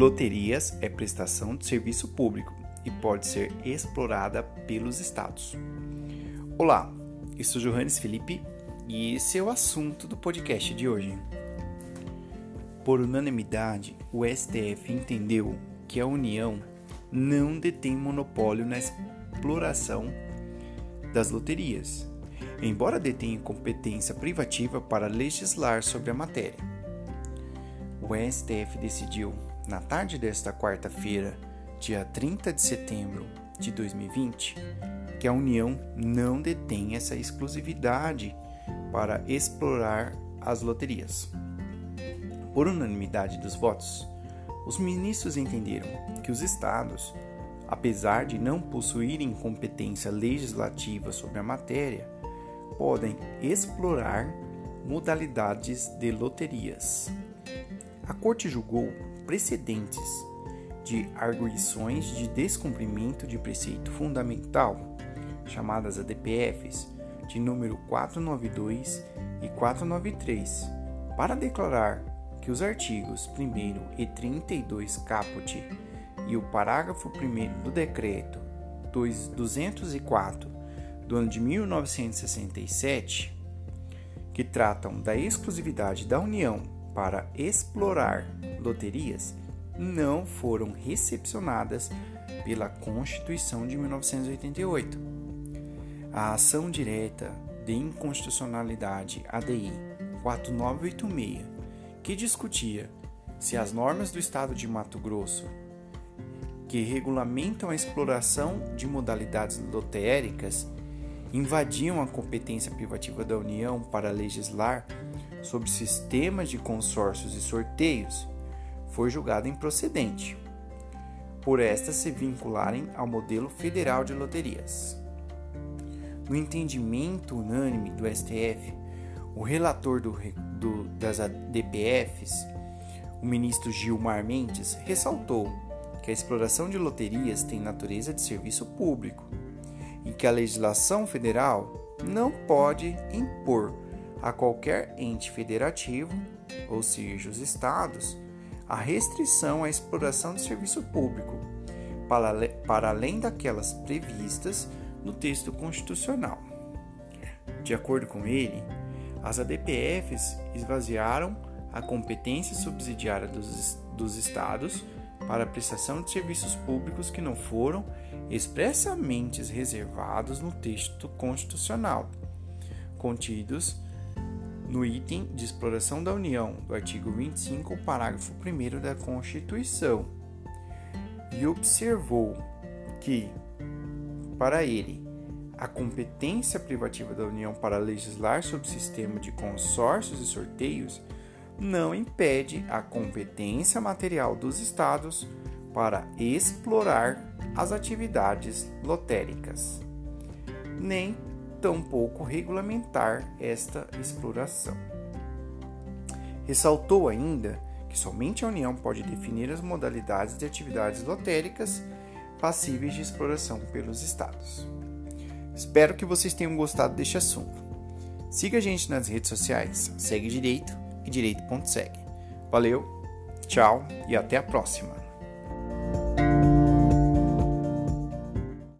Loterias é prestação de serviço público e pode ser explorada pelos estados. Olá, eu sou Johannes Felipe e esse é o assunto do podcast de hoje. Por unanimidade, o STF entendeu que a União não detém monopólio na exploração das loterias, embora detenha competência privativa para legislar sobre a matéria. O STF decidiu, na tarde desta quarta-feira, dia 30 de setembro de 2020, que a União não detém essa exclusividade para explorar as loterias. Por unanimidade dos votos, os ministros entenderam que os estados, apesar de não possuírem competência legislativa sobre a matéria, podem explorar modalidades de loterias. A Corte julgou precedentes de arguições de descumprimento de preceito fundamental, chamadas ADPFs, de número 492 e 493, para declarar que os artigos 1 e 32 caput e o parágrafo 1 do decreto 204 do ano de 1967, que tratam da exclusividade da União para explorar loterias, não foram recepcionadas pela Constituição de 1988. A ação direta de inconstitucionalidade ADI 4986, que discutia se as normas do Estado de Mato Grosso que regulamentam a exploração de modalidades lotéricas invadiam a competência privativa da União para legislar sobre sistemas de consórcios e sorteios, foi julgada improcedente, por estas se vincularem ao modelo federal de loterias. No entendimento unânime do STF, o relator do, do, das ADPFs, o ministro Gilmar Mendes, ressaltou que a exploração de loterias tem natureza de serviço público e que a legislação federal não pode impor a qualquer ente federativo, ou seja, os estados, a restrição à exploração de serviço público, para, além daquelas previstas no texto constitucional. De acordo com ele, as ADPFs esvaziaram a competência subsidiária dos, dos estados para a prestação de serviços públicos que não foram expressamente reservados no texto constitucional, contidos no item de exploração da União do artigo 25, parágrafo 1 da Constituição, e observou que, para ele, a competência privativa da União para legislar sobre o sistema de consórcios e sorteios não impede a competência material dos estados para explorar as atividades lotéricas, nem tampouco regulamentar esta exploração. Ressaltou ainda que somente a União pode definir as modalidades de atividades lotéricas passíveis de exploração pelos estados. Espero que vocês tenham gostado deste assunto. Siga a gente nas redes sociais, segue direito e direito.segue. Valeu, tchau e até a próxima.